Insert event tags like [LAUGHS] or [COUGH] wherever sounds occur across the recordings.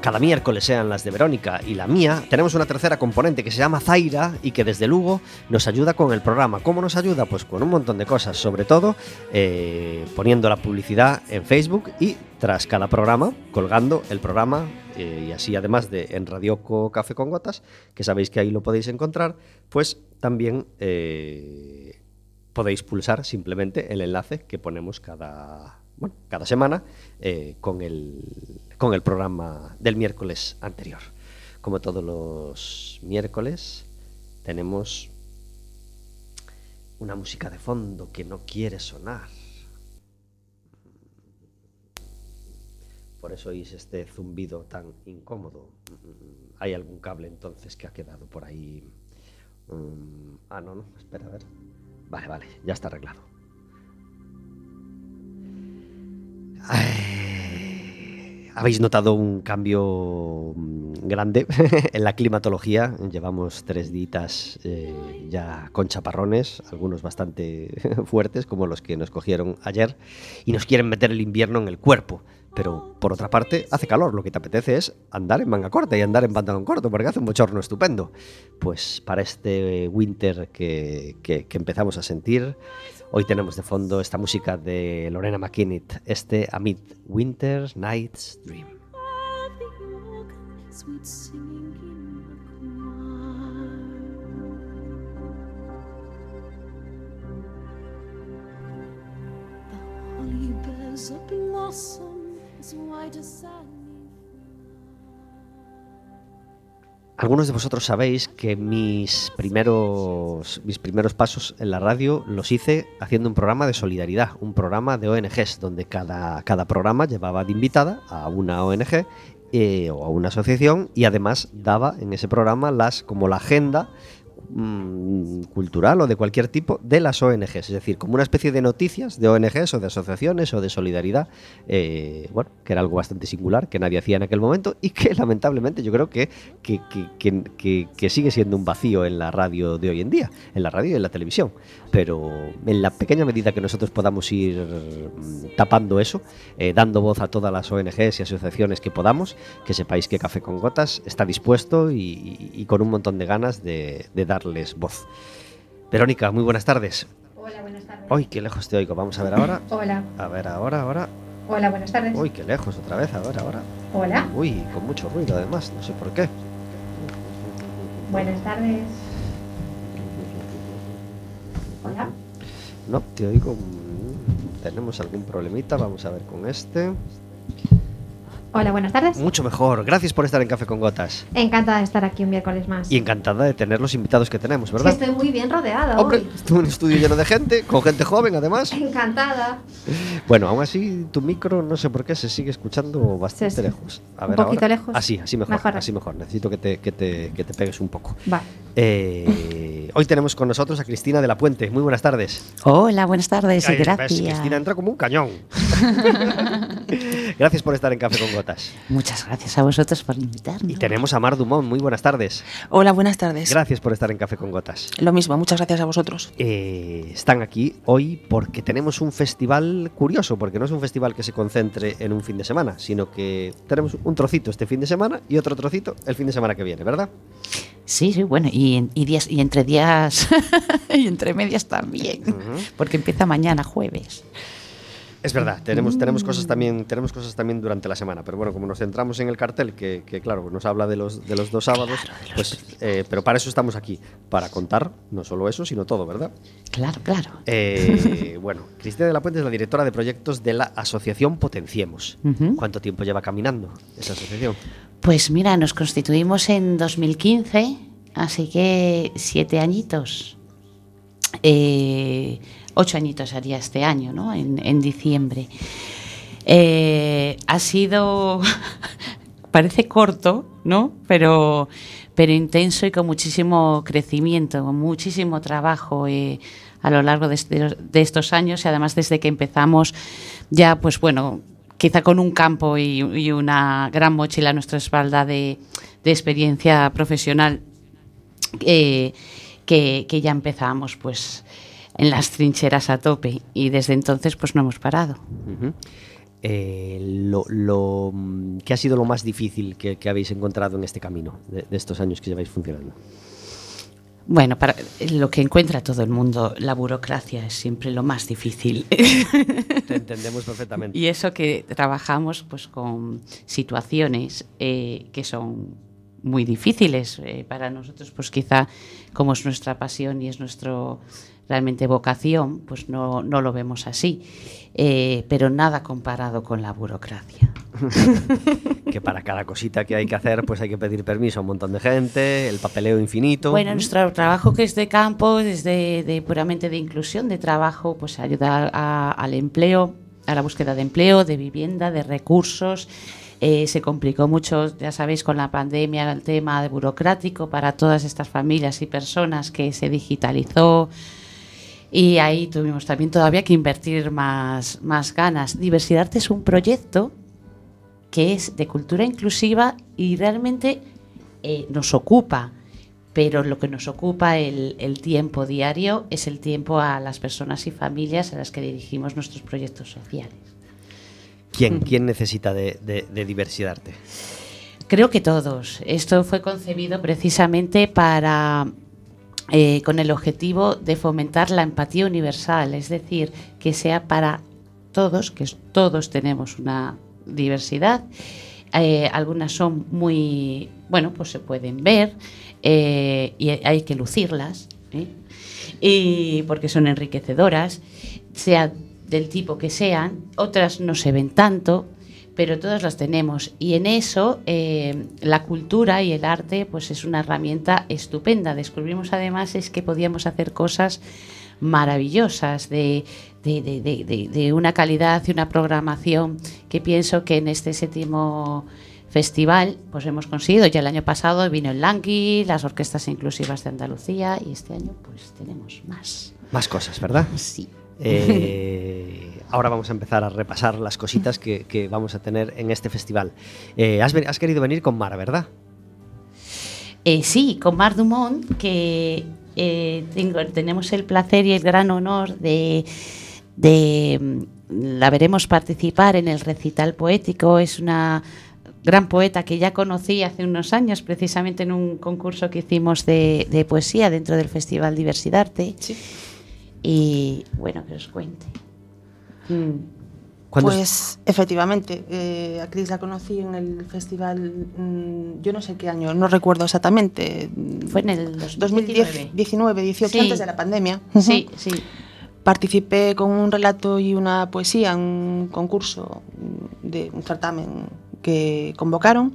cada miércoles sean las de Verónica y la mía, tenemos una tercera componente que se llama Zaira y que desde luego nos ayuda con el programa. ¿Cómo nos ayuda? Pues con un montón de cosas, sobre todo eh, poniendo la publicidad en Facebook y tras cada programa colgando el programa eh, y así además de en Radioco Café con Gotas, que sabéis que ahí lo podéis encontrar, pues también... eh, podéis pulsar simplemente el enlace que ponemos cada, bueno, cada semana con, el, con el programa del miércoles anterior. Como todos los miércoles, tenemos una música de fondo que no quiere sonar. Por eso oís este zumbido tan incómodo. Hay algún cable entonces que ha quedado por ahí. Mm, ah, no, no, espera, a ver. Vale, vale, ya está arreglado. Ay, Habéis notado un cambio mm, grande [LAUGHS] en la climatología. Llevamos tres días eh, ya con chaparrones, algunos bastante [LAUGHS] fuertes, como los que nos cogieron ayer, y nos quieren meter el invierno en el cuerpo. Pero por otra parte, hace calor. Lo que te apetece es andar en manga corta y andar en pantalón corto, porque hace un bochorno estupendo. Pues para este winter que- que empezamos a sentir, hoy tenemos de fondo esta música de Lorena McKinnon, este Amid Winter's Night's Dream. A blossom as white as. Algunos de vosotros sabéis que mis primeros, mis primeros pasos en la radio los hice haciendo un programa de solidaridad, un programa de ONGs, donde cada, cada programa llevaba de invitada a una ONG eh, o a una asociación y además daba en ese programa las como la agenda mm, cultural o de cualquier tipo de las ONGs, es decir, como una especie de noticias de ONGs o de asociaciones o de solidaridad, eh, bueno, que era algo bastante singular, que nadie hacía en aquel momento y que [LAUGHS] lamentablemente yo creo que, que, que- que- sigue siendo un vacío en la radio de hoy en día, en la radio y en la televisión. Pero en la pequeña medida que nosotros podamos ir mm, tapando eso, eh, dando voz a todas las ONGs y asociaciones que podamos, que sepáis que Café con Gotas está dispuesto y, con un montón de ganas de, de darles voz. Verónica, muy buenas tardes. Hola, buenas tardes. Uy, qué lejos te oigo. Vamos a ver ahora. Hola, A ver ahora, ahora. hola, buenas tardes. Uy, qué lejos otra vez. A ver ahora. Hola, Uy, con mucho ruido además. No sé por qué. buenas tardes. Hola. No, te oigo. mm, Tenemos algún problemita. Vamos a ver con este. Hola, buenas tardes. Mucho mejor. Gracias por estar en Café con Gotas. Encantada de estar aquí un miércoles más. Y encantada de tener los invitados que tenemos, Es que ¿verdad? estoy muy bien rodeada Hombre, hoy. en un estudio lleno de gente, con gente joven además. [LAUGHS] Encantada. Bueno, aún así tu micro no sé por qué se sigue escuchando bastante Sí, sí. lejos. A Un ver poquito ahora. lejos. Así, así mejor, Mejor. así mejor. Necesito que te, que te, que te pegues un poco. Vale. Eh, hoy tenemos con nosotros a Cristina de la Puente. Muy buenas tardes. Hola, buenas tardes y ves, gracias. Cristina entra como un cañón. [LAUGHS] gracias por estar en Café con Gotas. Muchas gracias a vosotros por invitarme. Y tenemos a Mar Dumont. Muy buenas tardes. Hola, buenas tardes. Gracias por estar en Café con Gotas. Lo mismo, muchas gracias a vosotros. Eh, están aquí hoy porque tenemos un festival curioso, porque no es un festival que se concentre en un fin de semana, sino que tenemos un trocito este fin de semana y otro trocito el fin de semana que viene, ¿verdad? Sí, sí, bueno, y, y días, y entre días [LAUGHS] y entre medias también, porque empieza mañana jueves. Es verdad, tenemos, tenemos, cosas también, tenemos cosas también durante la semana, pero bueno, como nos centramos en el cartel, que, que, claro, nos habla de los, de los dos sábados, Claro, de los pues, eh, pero para eso estamos aquí, para contar no solo eso, sino todo, ¿verdad? Claro, claro. Eh, [LAUGHS] bueno, Cristina de la Puente es la directora de proyectos de la Asociación Potenciemos. ¿Cuánto tiempo lleva caminando esa asociación? Pues mira, nos constituimos en 2015, así que siete añitos. Eh, ocho añitos haría este año, ¿no? En, diciembre. Eh, ha sido, [LAUGHS] parece corto, ¿no? Pero, pero intenso y con muchísimo crecimiento, con muchísimo trabajo eh, a lo largo de, de estos años y además desde que empezamos ya, pues bueno, quizá con un campo y, una gran mochila a nuestra espalda de, experiencia profesional eh, que, que ya empezamos pues en las trincheras a tope y desde entonces pues no hemos parado. Eh, mm, ¿Qué ha sido lo más difícil que, habéis encontrado en este camino de estos años que lleváis funcionando? Bueno, para lo que encuentra todo el mundo, la burocracia es siempre lo más difícil. [LAUGHS] Te entendemos perfectamente. y eso que trabajamos pues con situaciones eh, que son muy difíciles eh, para nosotros, pues quizá como es nuestra pasión y es nuestro realmente vocación, pues no, no lo vemos así. Eh, pero nada comparado con la burocracia. [LAUGHS] que para cada cosita que hay que hacer, pues hay que pedir permiso a un montón de gente, el papeleo infinito. Bueno, nuestro trabajo que es de campo, es de, de puramente de inclusión, de trabajo, pues ayudar a- al empleo, a la búsqueda de empleo, de vivienda, de recursos. Eh, se complicó mucho, ya sabéis, con la pandemia el tema de burocrático para todas estas familias y personas que se digitalizó. Y ahí tuvimos también todavía que invertir más, más ganas. Diversidad es un proyecto que es de cultura inclusiva y realmente eh, nos ocupa, pero lo que nos ocupa el tiempo diario es el tiempo a las personas y familias a las que dirigimos nuestros proyectos sociales. ¿Quién, quién necesita de, de, de diversidad arte? Creo que todos. Esto fue concebido precisamente para eh, con el objetivo de fomentar la empatía universal, es decir, que sea para todos, que todos tenemos una diversidad. Eh, algunas son muy, bueno, pues se pueden ver eh, y hay que lucirlas, y porque son enriquecedoras, sea del tipo que sean, otras no se ven tanto, pero todas las tenemos. Y en eso eh, la cultura y el arte pues es una herramienta estupenda. Descubrimos además es que podíamos hacer cosas maravillosas de, de- de- de- una calidad y una programación que pienso que en este séptimo festival pues hemos conseguido. Ya el año pasado vino el Langui, las orquestas inclusivas de Andalucía y este año pues tenemos más. Más cosas, ¿verdad? Sí. Eh, ahora vamos a empezar a repasar las cositas que, que vamos a tener en este festival. Eh, has, has querido venir con Mara, ¿verdad? Eh, sí, con Mar Dumont, que eh, tengo- tenemos el placer y el gran honor de, de, mm, la veremos participar en el recital poético. Es una gran poeta que ya conocí hace unos años, precisamente en un concurso que hicimos de, de poesía dentro del Festival Diversidad Arte. Y bueno, que os cuente. Mm. ¿Cuándo es- Pues efectivamente, eh, a Cris la conocí en el festival, mm, yo no sé qué año, no recuerdo exactamente. Fue en el 2019. 2019, 18, Sí. antes de la pandemia. Sí, sí. Participé con un relato y una poesía en un concurso mm, de un certamen que convocaron.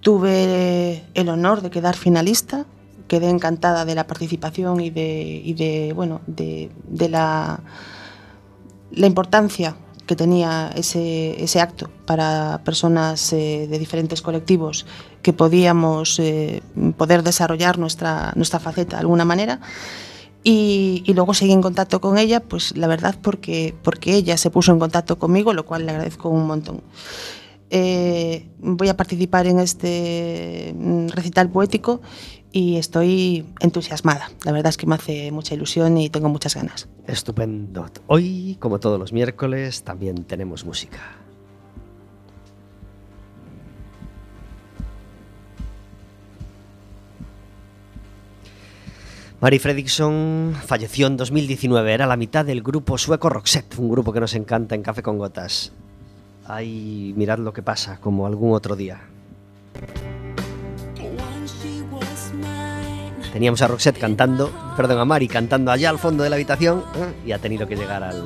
Tuve el honor de quedar finalista. Quedé encantada de la participación y de, bueno, de, la, importancia que tenía ese, acto para personas eh, de diferentes colectivos que podíamos eh, poder desarrollar nuestra, nuestra faceta de alguna manera. Y, y luego seguí en contacto con ella, pues la verdad porque, porque ella se puso en contacto conmigo, lo cual le agradezco un montón. Eh, voy a participar en este mm, recital poético y estoy entusiasmada. La verdad es que me hace mucha ilusión y tengo muchas ganas. Estupendo. Hoy, como todos los miércoles, también tenemos música. Mari Fredriksson falleció en 2019, era la mitad del grupo sueco Roxette, un grupo que nos encanta en Café con Gotas. Ay, mirad lo que pasa, como algún otro día. Teníamos a Roxette cantando, perdón, a Mari cantando allá al fondo de la habitación ¿eh? y ha tenido que llegar al,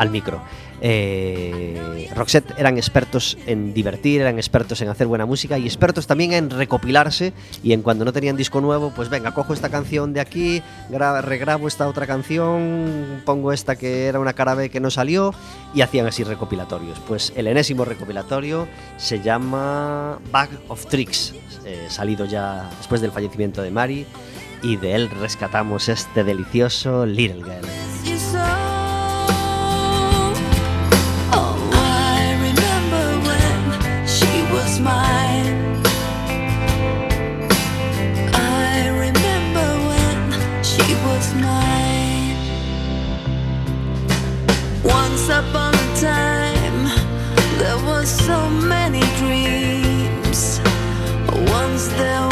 al micro. Eh, Roxette eran expertos en divertir, eran expertos en hacer buena música y expertos también en recopilarse y en cuando no tenían disco nuevo, pues venga, cojo esta canción de aquí, gra- regrabo esta otra canción, pongo esta que era una cara B que no salió y hacían así recopilatorios. Pues el enésimo recopilatorio se llama Bag of Tricks, eh, salido ya después del fallecimiento de Mari y de él rescatamos este delicioso Little Girl. So many dreams. Once there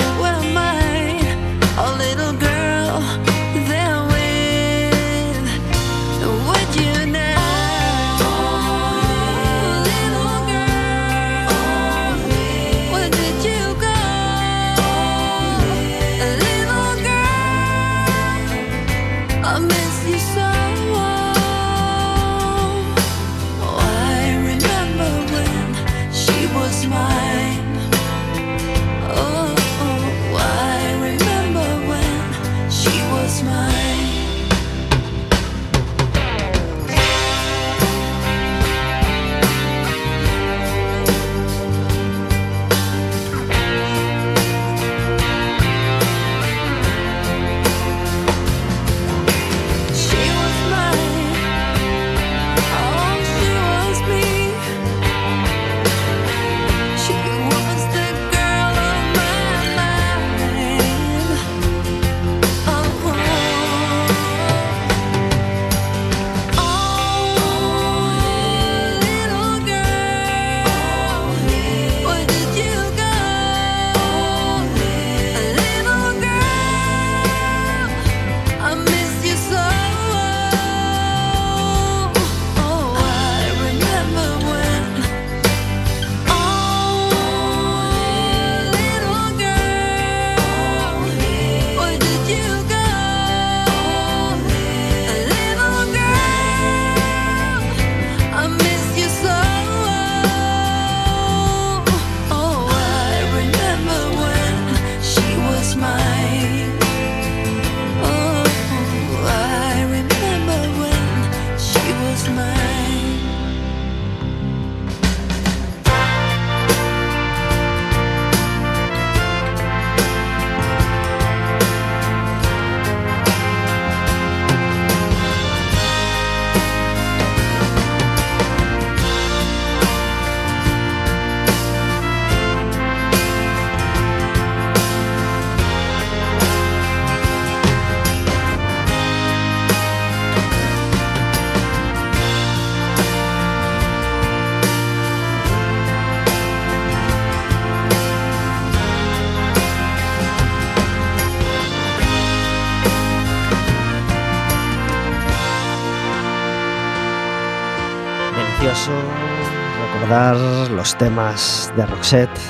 Recordar los temas de Roxette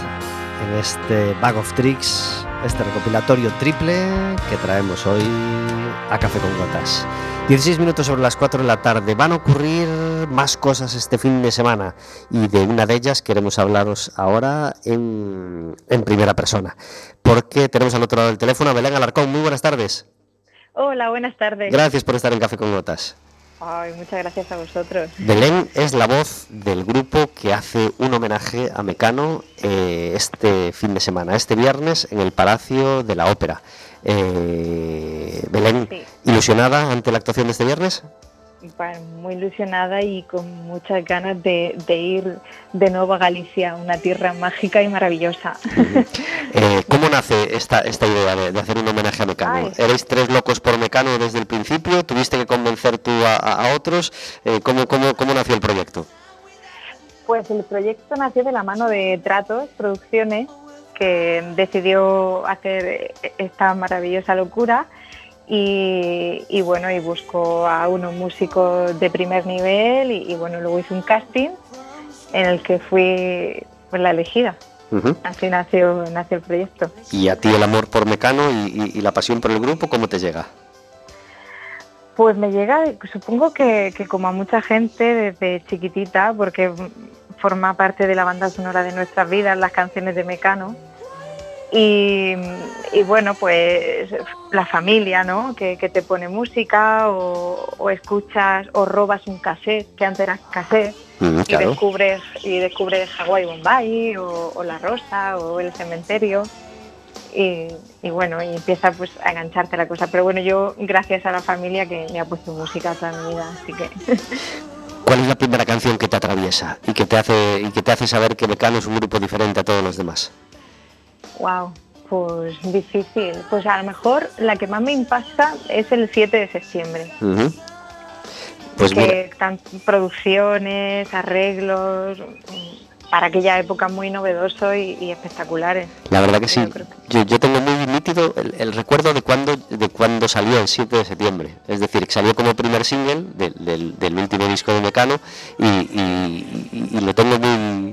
en este Bag of Tricks, este recopilatorio triple que traemos hoy a Café con Gotas. 16 minutos sobre las 4 de la tarde. Van a ocurrir más cosas este fin de semana y de una de ellas queremos hablaros ahora en, en primera persona. Porque tenemos al otro lado del teléfono a Belén Alarcón. Muy buenas tardes. Hola, buenas tardes. Gracias por estar en Café con Gotas. Ay, muchas gracias a vosotros. Belén es la voz del grupo que hace un homenaje a Mecano eh, este fin de semana, este viernes, en el Palacio de la Ópera. Eh, Belén, Sí. ¿ilusionada ante la actuación de este viernes? Bueno, muy ilusionada y con muchas ganas de, de ir de nuevo a Galicia, una tierra mágica y maravillosa. Eh, ¿Cómo nace esta, esta idea de, de hacer un homenaje a Mecano? Ay. ¿Erais tres locos por Mecano desde el principio? ¿Tuviste que convencer tú a, a- a otros? Eh, ¿cómo, cómo, ¿Cómo nació el proyecto? Pues el proyecto nació de la mano de Tratos Producciones, que decidió hacer esta maravillosa locura y, y bueno, y buscó a unos músicos de primer nivel y, y bueno, luego hizo un casting en el que fui pues, la elegida. Así nació, nació el proyecto. ¿Y a ti el amor por Mecano y, y- y la pasión por el grupo, cómo te llega? Pues me llega, supongo que, que como a mucha gente desde chiquitita, porque forma parte de la banda sonora de nuestras vidas, las canciones de Mecano. Y, y bueno, pues la familia, ¿no? Que, que te pone música o, o escuchas o robas un cassette, que antes era cassette, Mm, y descubres y descubres Hawái Bombay o, o La Rosa o El Cementerio y, y bueno y empieza pues a engancharte la cosa pero bueno yo gracias a la familia que me ha puesto música toda mi vida así que [LAUGHS] ¿Cuál es la primera canción que te atraviesa y que te hace y que te hace saber que Mecano es un grupo diferente a todos los demás? Wow pues difícil pues a lo mejor la que más me impacta es el 7 de septiembre. Pues mira, que tan producciones arreglos para aquella época muy novedoso y, y espectaculares la verdad que sí. Yo creo que- Yo, yo tengo muy nítido el, el recuerdo de cuando de cuando salió el 7 de septiembre. Es decir, que salió como primer single del, del- del último disco de Mecano y, y- y- y lo tengo muy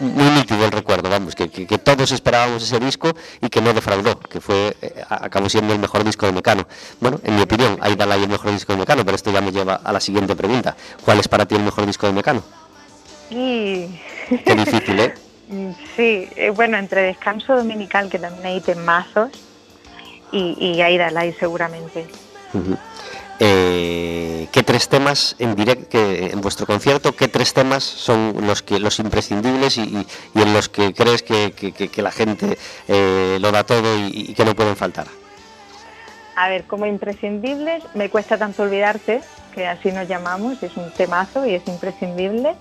muy nítido el recuerdo, vamos, que, que- que todos esperábamos ese disco y que no defraudó, que fue eh, acabó siendo el mejor disco de Mecano. Bueno, en mi opinión, ahí da el mejor disco de Mecano, pero esto ya me lleva a la siguiente pregunta. ¿Cuál es para ti el mejor disco de Mecano? y Qué difícil, ¿eh? [LAUGHS] Mm, Sí, eh, bueno, entre descanso dominical, que también hay temazos, y, y Aida Lai seguramente. Ujú. Eh, ¿Qué tres temas en directo, en vuestro concierto, qué tres temas son los que los imprescindibles y, en los que crees que, la gente eh, lo da todo y, y que no pueden faltar? A ver, como imprescindibles, me cuesta tanto olvidarte, que así nos llamamos, es un temazo y es imprescindible.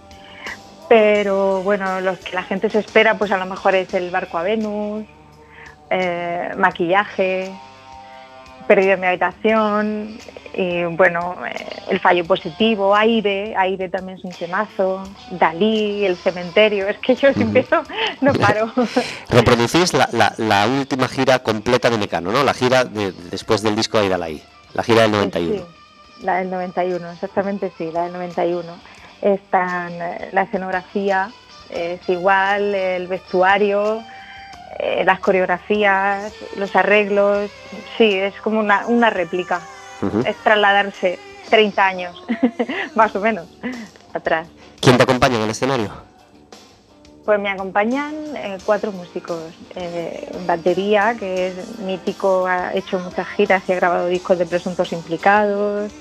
Pero bueno, los que la gente se espera, pues a lo mejor es el barco a Venus, eh, maquillaje, perdido en mi habitación, y bueno, eh, el fallo positivo, aire, aire también es un temazo, Dalí, el cementerio, es que yo si empiezo no paro. [LAUGHS] Reproducís la, la- la última gira completa de Mecano, ¿no? La gira de- después del disco de Aidalai, la gira del 91. Sí, la del 91, exactamente sí, la del 91. Están eh, la escenografía, es igual, el vestuario, eh, las coreografías, los arreglos, sí, es como una, una réplica. Es trasladarse 30 años, [LAUGHS] más o menos, atrás. ¿Quién te acompaña en el escenario? Pues me acompañan eh, cuatro músicos. Eh, batería, que es mítico, ha hecho muchas giras y ha grabado discos de presuntos implicados.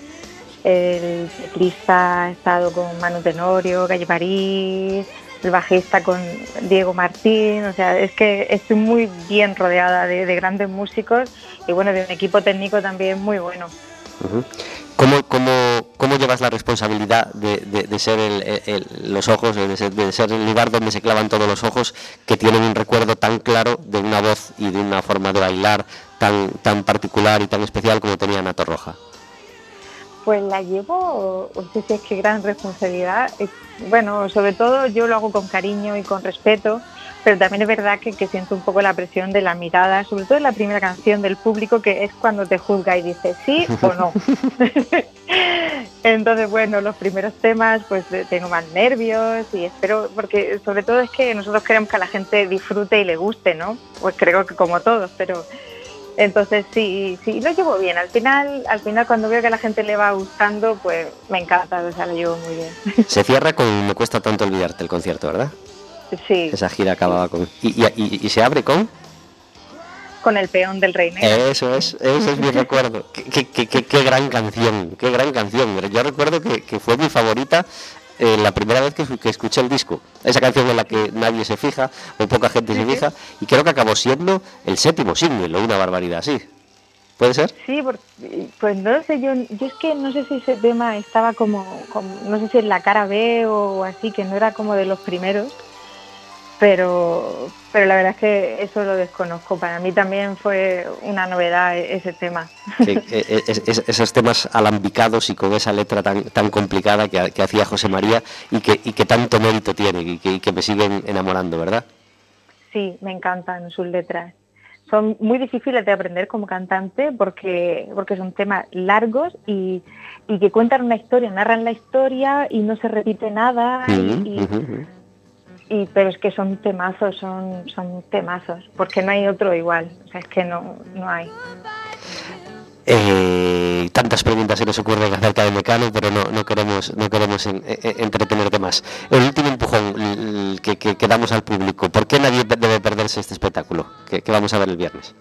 El teclista ha estado con Manu Tenorio, Calle París, el bajista con Diego Martín. O sea, es que estoy muy bien rodeada de, de grandes músicos y bueno, de un equipo técnico también muy bueno. ¿Cómo, cómo, cómo llevas la responsabilidad de, ser el- los ojos, de ser, de ser el lugar donde se clavan todos los ojos que tienen un recuerdo tan claro de una voz y de una forma de bailar tan, tan particular y tan especial como tenía Nato Roja? Pues la llevo, no sé si es que gran responsabilidad. Bueno, sobre todo yo lo hago con cariño y con respeto, pero también es verdad que, que siento un poco la presión de la mirada, sobre todo en la primera canción del público, que es cuando te juzga y dice sí o no. [LAUGHS] Entonces, bueno, los primeros temas pues tengo más nervios y espero, porque sobre todo es que nosotros queremos que a la gente disfrute y le guste, ¿no? Pues creo que como todos, pero entonces sí, sí, lo llevo bien. Al final, al final cuando veo que a la gente le va gustando, pues me encanta, o sea, lo llevo muy bien. [LAUGHS] Se cierra con Me cuesta tanto olvidarte el concierto, ¿verdad? Sí, Esa gira acababa con... Y, y- y- se abre con... con el peón del rey negro. Eso es, ese es mi [LAUGHS] recuerdo. Qué, qué- qué- qué- gran canción, qué gran canción. Yo recuerdo que, que fue mi favorita eh, la primera vez que, que escuché el disco. Esa canción en la que nadie se fija, o poca gente se fija, y creo que acabó siendo el séptimo single, o una barbaridad así. ¿Puede ser? Sí, pues no lo sé, yo, yo es que no sé si ese tema estaba como, como- no sé si en la cara B o así, que no era como de los primeros, pero, pero la verdad es que eso lo desconozco. Para mí también fue una novedad e- ese tema. Es- es- esos temas alambicados y con esa letra tan, tan complicada que, ha- que hacía José María y que, y que tanto mérito tiene y que, y que me siguen enamorando, ¿verdad? Sí, me encantan sus letras. Son muy difíciles de aprender como cantante porque, porque son temas largos y, y que cuentan una historia, narran la historia y no se repite nada. y, ujú, ujú. Y- pero es que son temazos, son, son temazos, porque no hay otro igual. O sea, es que no, no hay. Eh, tantas preguntas se nos ocurren acerca de Mecano, pero no, no queremos, no queremos en- en- entretenerte más. El último empujón l- que, que, que damos al público. ¿Por qué nadie debe perderse este espectáculo que, que vamos a ver el viernes?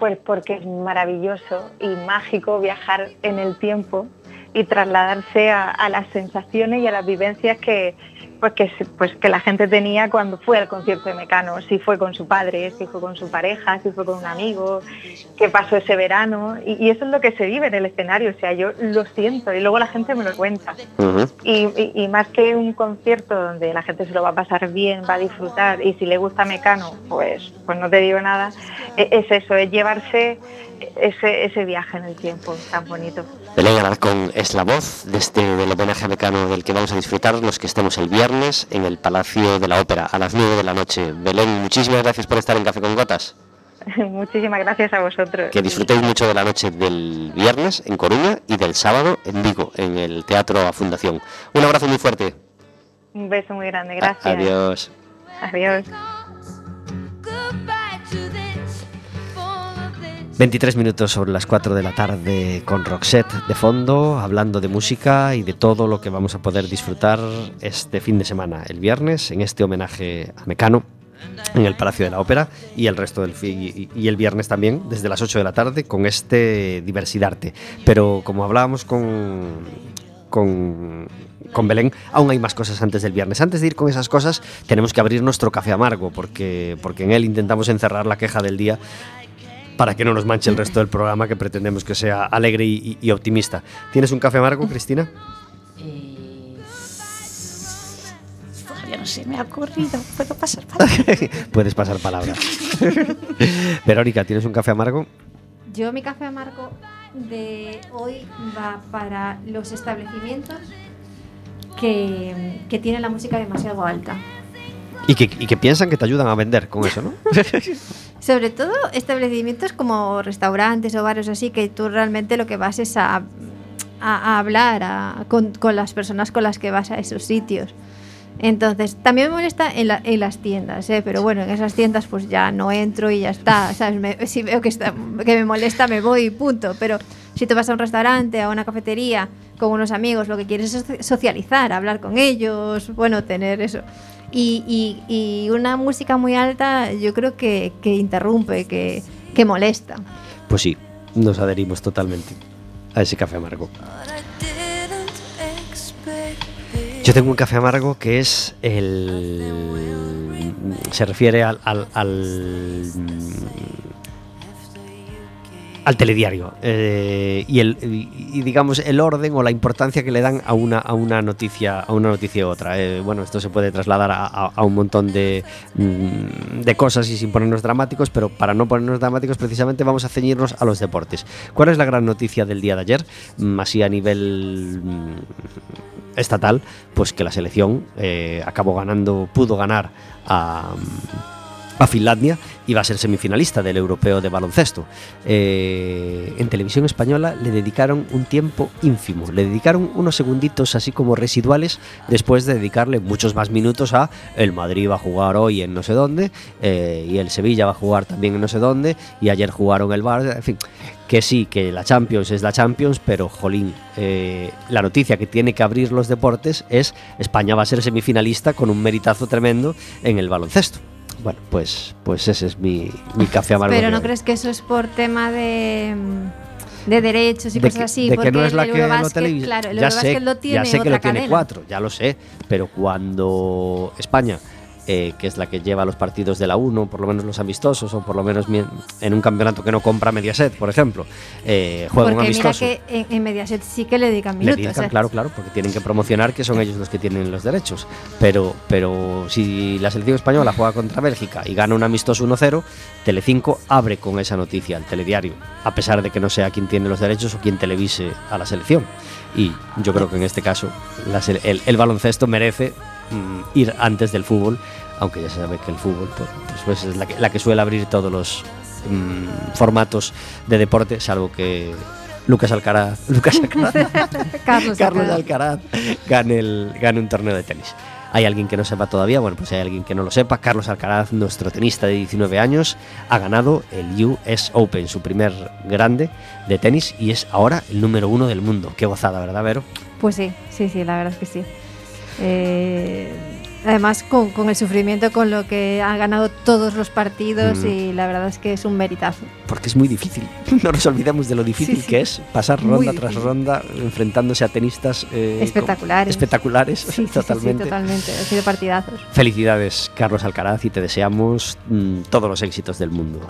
Pues porque es maravilloso y mágico viajar en el tiempo y trasladarse a, a las sensaciones y a las vivencias que, pues que, pues que la gente tenía cuando fue al concierto de Mecano, si fue con su padre, si fue con su pareja, si fue con un amigo, qué pasó ese verano. Y, y eso es lo que se vive en el escenario, o sea, yo lo siento y luego la gente me lo cuenta. Y- y más que un concierto donde la gente se lo va a pasar bien, va a disfrutar y si le gusta Mecano, pues, pues no te digo nada, e- es eso, es llevarse ese, ese viaje en el tiempo tan bonito. Belén Alarcón es la voz de este, del homenaje Mecano del que vamos a disfrutar los que estemos el viernes en el Palacio de la Ópera a las 9 de la noche. Belén, muchísimas gracias por estar en Café con Gotas. [LAUGHS] Muchísimas gracias a vosotros. Que disfrutéis mucho de la noche del viernes en Coruña y del sábado en Vigo, en el Teatro A Fundación. Un abrazo muy fuerte. Un beso muy grande, A- gracias. Adiós. Adiós. 23 minutos sobre las 4 de la tarde con Roxette de fondo, hablando de música y de todo lo que vamos a poder disfrutar este fin de semana, el viernes, en este homenaje a Mecano en el Palacio de la Ópera y el resto del y, y el viernes también desde las 8 de la tarde con este Diversidarte. Pero como hablábamos con con con Belén, aún hay más cosas antes del viernes. Antes de ir con esas cosas, tenemos que abrir nuestro café amargo, porque, porque en él intentamos encerrar la queja del día para que no nos manche el resto del programa que pretendemos que sea alegre y, optimista. ¿Tienes un café amargo, Cristina? Eh, no se me ha ocurrido. ¿Puedo pasar [LAUGHS] para Puedes pasar palabra. [LAUGHS] Verónica, ¿tienes un café amargo? Yo mi café amargo de hoy va para los establecimientos que, que tienen la música demasiado alta. Y que, y que piensan que te ayudan a vender con eso, ¿no? [LAUGHS] Sobre todo establecimientos como restaurantes o bares así, que tú realmente lo que vas es a, a- a hablar a- con, con las personas con las que vas a esos sitios. Entonces, también me molesta en, la- en las tiendas, ¿eh? pero bueno, en esas tiendas pues ya no entro y ya está. ¿sabes? Me- si veo que, está, que me molesta, me voy y punto. Pero si tú vas a un restaurante, a una cafetería, con unos amigos, lo que quieres es soci- socializar, hablar con ellos, bueno, tener eso. Y, y- y una música muy alta yo creo que, que interrumpe, que, que molesta. Pues sí, nos adherimos totalmente a ese café amargo. Yo tengo un café amargo que es el... se refiere al... al telediario. Eh, y, el, y, digamos el orden o la importancia que le dan a una, a una noticia a una noticia u otra. Eh, bueno esto se puede trasladar a un montón de, mm, de cosas y sin ponernos dramáticos pero para no ponernos dramáticos precisamente vamos a ceñirnos a los deportes. ¿cuál es la gran noticia del día de ayer? Mm, así a nivel mm, estatal, pues que la selección eh, acabó ganando, pudo ganar a, a Finlandia y va a ser semifinalista del europeo de baloncesto. Eh, en televisión española le dedicaron un tiempo ínfimo, le dedicaron unos segunditos así como residuales después de dedicarle muchos más minutos a el Madrid va a jugar hoy en no sé dónde eh, y el Sevilla va a jugar también en no sé dónde y ayer jugaron el Barça, en fin, que sí, que la Champions es la Champions, pero jolín, eh, la noticia que tiene que abrir los deportes es España va a ser semifinalista con un meritazo tremendo en el baloncesto. Bueno, pues, pues ese es mi, mi café amargo. Pero no crees que eso es por tema de, mm, de derechos y de cosas que, así. de que porque no es la el que lo televisa. Claro, el ya sé, lo tiene ya sé que otra lo tiene cadena. cuatro, ya lo sé, pero cuando España, eh, que es la que lleva los partidos de la 1, por lo menos los amistosos, o por lo menos en un campeonato que no compra Mediaset, por ejemplo, eh, juega un mira amistoso. que en, en Mediaset sí que le dedican Le minutos. dedican, ¿eh? claro, claro, porque tienen que promocionar que son ellos los que tienen los derechos. Pero, pero si la selección española juega contra Bélgica y gana un amistoso 1-0, Telecinco abre con esa noticia al telediario, a pesar de que no sea quien tiene los derechos o quien televise a la selección. Y yo creo que en este caso el, el baloncesto merece mm, ir antes del fútbol, aunque ya se sabe que el fútbol pues, pues es la que, la que suele abrir todos los mm, formatos de deporte, salvo que Lucas Alcaraz, [LAUGHS] Lucas Alcaraz [LAUGHS] Carlos, Carlos Alcaraz. Alcaraz gane, el, gane un torneo de tenis. ¿Hay alguien que no sepa todavía? Bueno, pues hay alguien que no lo sepa. Carlos Alcaraz, nuestro tenista de 19 años, ha ganado el US Open, su primer grande de tenis, y es ahora el número uno del mundo. Qué gozada, ¿verdad, Vero? Pues sí, sí, sí, la verdad es que sí. Eh, además, con, con el sufrimiento con lo que ha ganado todos los partidos Mm. y la verdad es que es un meritazo. Porque es muy difícil. [LAUGHS] No nos olvidemos de lo difícil Sí, sí. que es pasar ronda tras ronda enfrentándose a tenistas eh, Espectaculares. espectaculares, Sí, totalmente. totalmente. Ha sido partidazos. Felicidades, Carlos Alcaraz, y te deseamos mm, todos los éxitos del mundo.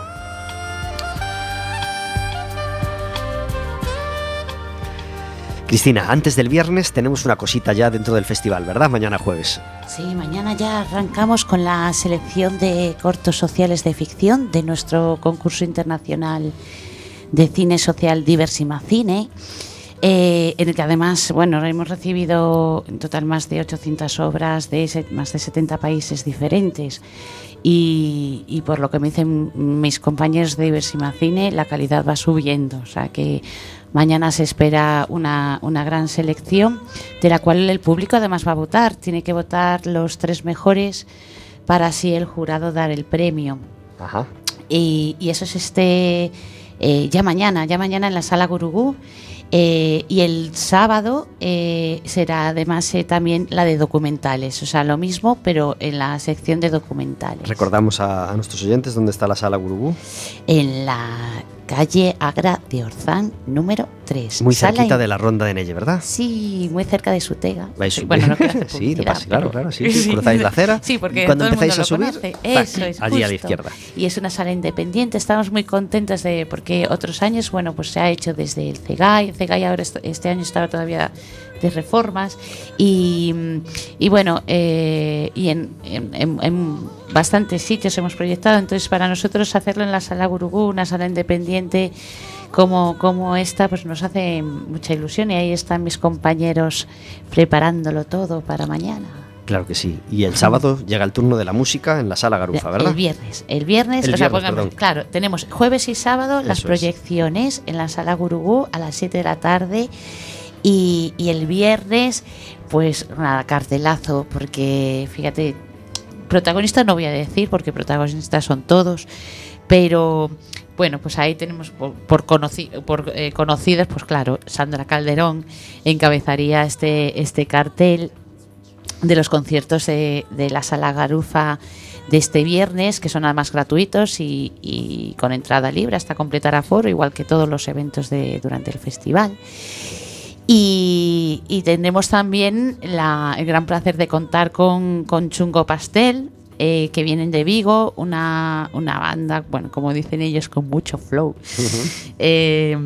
Cristina, antes del viernes tenemos una cosita ya dentro del festival, ¿verdad? Mañana jueves. Sí, mañana ya arrancamos con la selección de cortos sociales de ficción de nuestro concurso internacional de cine social Diversima Cine, eh, en el que además, bueno, hemos recibido en total más de 800 obras de más de 70 países diferentes. Y, y por lo que me dicen mis compañeros de Diversima Cine, la calidad va subiendo. O sea que mañana se espera una, una gran selección, de la cual el público además va a votar. Tiene que votar los tres mejores para así el jurado dar el premio. Ajá. Y, y eso es este eh, ya mañana, ya mañana en la sala Gurugú. Eh, y el sábado eh, será además eh, también la de documentales, o sea, lo mismo, pero en la sección de documentales. Recordamos a, a nuestros oyentes dónde está la sala Gurugú. En la calle Agra de Orzán, número 3. Muy cerquita de la ronda de Nelle, ¿verdad? Sí, muy cerca de su tega. Vais Sí, bueno, no [LAUGHS] Sí, publicidad, pasa- claro, claro, sí, sí, [LAUGHS] cruzáis la acera Sí, porque y cuando todo el mundo empezáis a subir, Eso es, allí a la izquierda. Y es una sala independiente. Estamos muy contentos de porque otros años, bueno, pues se ha hecho desde el CEGAI. El CEGAI ahora est- este año estaba todavía de reformas y, y bueno, eh, y en, en- bastantes sitios hemos proyectado. Entonces, para nosotros hacerlo en la sala Gurugú, una sala independiente como, como esta, pues nos hace mucha ilusión y ahí están mis compañeros preparándolo todo para mañana. Claro que sí. Y el sábado llega el turno de la música en la sala Garufa, ¿verdad? El viernes. El viernes, El o sea, viernes, pongamos- perdón. claro, tenemos jueves y sábado las es. proyecciones en la sala Gurugú a las 7 de la tarde. Y, y el viernes, pues nada, cartelazo, porque fíjate, protagonistas no voy a decir, porque protagonistas son todos, pero bueno, pues ahí tenemos por, por, conoci- por, eh, conocidas, pues claro, Sandra Calderón encabezaría este, este cartel de los conciertos de, de la sala Garufa de este viernes, que son además gratuitos y, y con entrada libre hasta completar aforo, igual que todos los eventos de, durante el festival. Y, y tendremos también la- el gran placer de contar con, con Chungo Pastel, eh, que vienen de Vigo, una, una banda, bueno, como dicen ellos, con mucho flow. Eh,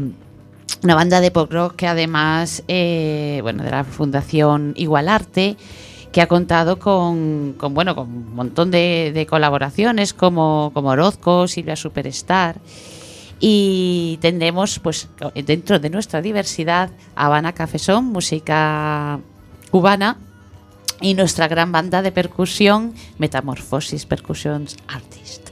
una banda de pop rock que además, eh, bueno, de la Fundación Igualarte, que ha contado con, con, bueno, con un montón de, de colaboraciones como, como Orozco, Silvia Superstar. Y tendremos, pues, dentro de nuestra diversidad, Habana Cafesón, música cubana, y nuestra gran banda de percusión, Metamorfosis Percussions Artist.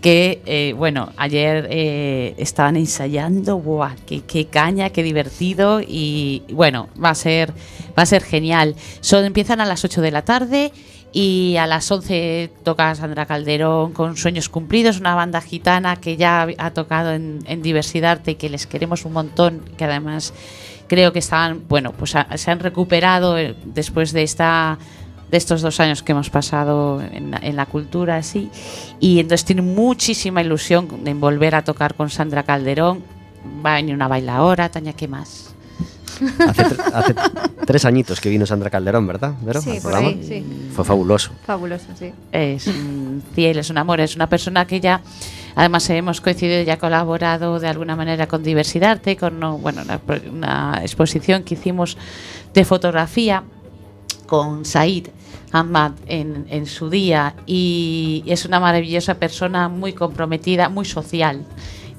Que, eh, bueno, ayer eh, estaban ensayando, ¡buah! Qué, qué caña, qué divertido! Y bueno, va a ser, va a ser genial. Son, empiezan a las 8 de la tarde y a las 11 toca Sandra Calderón con Sueños Cumplidos, una banda gitana que ya ha tocado en, en Diversidad Arte y que les queremos un montón, que además creo que están, bueno, pues se han recuperado eh, después de esta de estos dos años que hemos pasado en, la- en la cultura así y entonces tiene muchísima ilusión en volver a tocar con Sandra Calderón. Va a venir una bailadora Tania qué más Hace, tre- hace tres añitos que vino Sandra Calderón, ¿verdad? ¿Vero? Sí, por ahí, sí. Fue fabuloso. Fabuloso, sí. es un fiel, es un amor, es una persona que ya, además hemos coincidido y ha colaborado de alguna manera con Diversidad Arte, con no, bueno, una, una exposición que hicimos de fotografía con Said Ahmad en, en su día y es una maravillosa persona, muy comprometida, muy social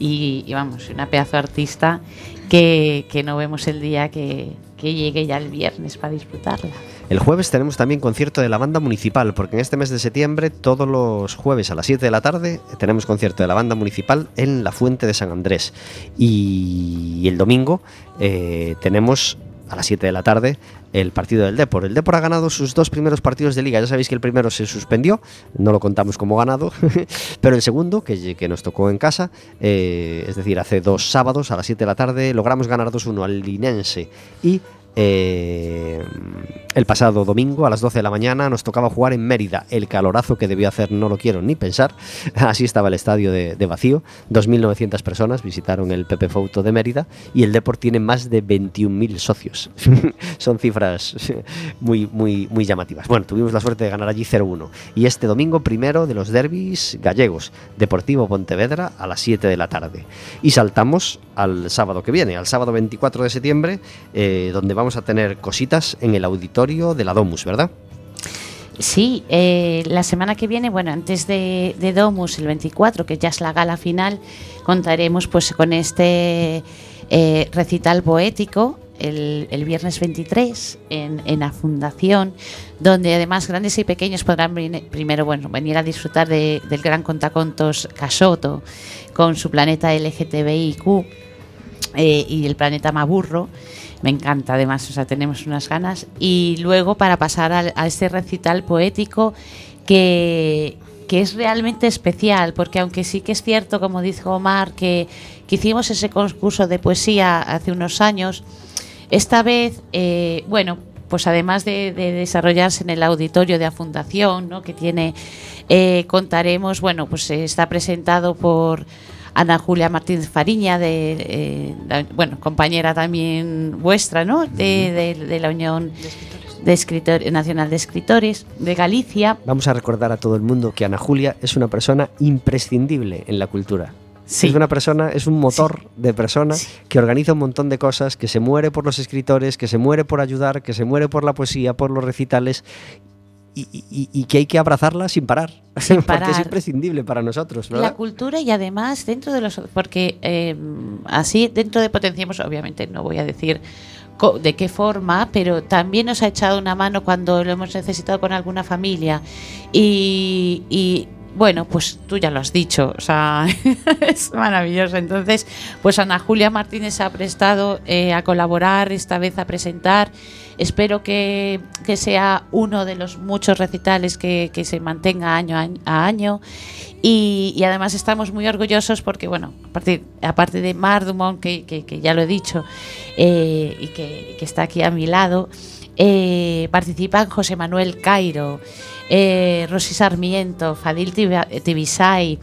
y, y vamos, una pedazo artista que, que no vemos el día que, que llegue ya el viernes para disfrutarla. El jueves tenemos también concierto de la banda municipal, porque en este mes de septiembre, todos los jueves a las 7 de la tarde, tenemos concierto de la banda municipal en la Fuente de San Andrés. Y el domingo eh, tenemos a las 7 de la tarde el partido del Depor. El Depor ha ganado sus dos primeros partidos de liga. Ya sabéis que el primero se suspendió, no lo contamos como ganado, [LAUGHS] pero el segundo, que, nos tocó en casa, eh, es decir, hace dos sábados a las 7 de la tarde, logramos ganar 2-1 al Linense y eh, el pasado domingo a las 12 de la mañana nos tocaba jugar en Mérida. El calorazo que debió hacer no lo quiero ni pensar. [LAUGHS] Así estaba el estadio de, de vacío. 2.900 personas visitaron el Pepe Fouto de Mérida y el Deport tiene más de 21.000 socios. [LAUGHS] Son cifras muy, muy, muy llamativas. Bueno, tuvimos la suerte de ganar allí 0-1. Y este domingo primero de los derbis gallegos. Deportivo Pontevedra a las 7 de la tarde. Y saltamos al sábado que viene, al sábado 24 de septiembre, eh, donde vamos a tener cositas en el auditorio de la Domus, ¿verdad? Sí, eh, la semana que viene, bueno, antes de, de Domus, el 24, que ya es la gala final, contaremos pues con este eh, recital poético el, viernes 23 en, en la Fundación, donde además grandes y pequeños podrán vine- primero bueno, venir a disfrutar de- del gran contacontos Casoto con su planeta LGTBIQ eh, y el planeta Maburro. Me encanta además, o sea, tenemos unas ganas. Y luego para pasar a, este recital poético que, que es realmente especial, porque aunque sí que es cierto, como dijo Omar, que, que hicimos ese concurso de poesía hace unos años, esta vez, eh, bueno, pues además de, de desarrollarse en el auditorio de la Fundación, ¿no? que tiene, eh, contaremos, bueno, pues está presentado por Ana Julia Martínez Fariña, de, eh, la- bueno, compañera también vuestra, ¿no? De, de- de la Unión de Escritor- Nacional de Escritores de Galicia. Vamos a recordar a todo el mundo que Ana Julia es una persona imprescindible en la cultura. Sí. Es una persona, es un motor de persona que organiza un montón de cosas, que se muere por los escritores, que se muere por ayudar, que se muere por la poesía, por los recitales y, y- y que hay que abrazarla sin parar. Sin [LAUGHS] Porque es imprescindible para nosotros, La cultura y además dentro de los... Porque eh, así dentro de Potenciemos, obviamente no voy a decir de qué forma, pero también nos ha echado una mano cuando lo hemos necesitado con alguna familia. Y, y, bueno, pues tú ya lo has dicho, o sea, [LAUGHS] es maravilloso. Entonces, pues Ana Julia Martínez ha prestado eh, a colaborar, esta vez a presentar. Espero que, que sea uno de los muchos recitales que, que se mantenga año a año-. Y, y además estamos muy orgullosos porque, bueno, aparte, aparte de Mar Dumont, que, que- ya lo he dicho, eh, y que, que está aquí a mi lado, eh, participan José Manuel Cairo, eh, Rosy Sarmiento, Fadil Tibisay,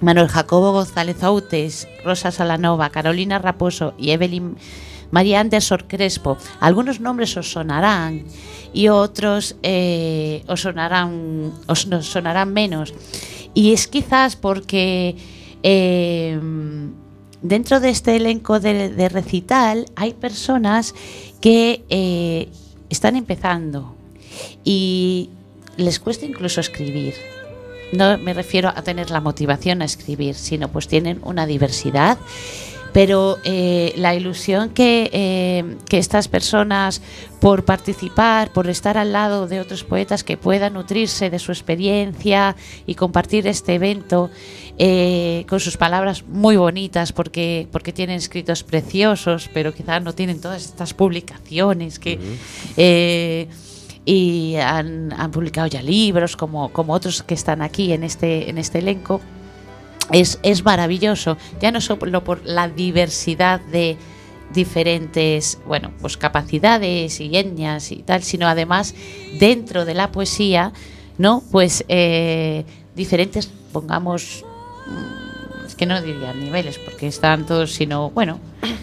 Manuel Jacobo González Outes, Rosa Salanova, Carolina Raposo y Evelyn María Anderson Crespo. Algunos nombres os sonarán y otros eh, os sonarán os sonarán menos. Y es quizás porque eh, dentro de este elenco de, de recital hay personas que eh, están empezando y les cuesta incluso escribir. No me refiero a tener la motivación a escribir, sino pues tienen una diversidad. Pero eh, la ilusión que, eh, que estas personas, por participar, por estar al lado de otros poetas que puedan nutrirse de su experiencia y compartir este evento eh, con sus palabras muy bonitas, porque, porque tienen escritos preciosos, pero quizás no tienen todas estas publicaciones que... y han, han publicado ya libros como, como otros que están aquí en este, en este elenco. Es, es maravilloso, ya no solo por la diversidad de diferentes, bueno, pues capacidades y etnias y tal, sino además dentro de la poesía, ¿no? Pues eh, diferentes, pongamos, mm, es que no diría niveles, porque están todos, sino, bueno. eh,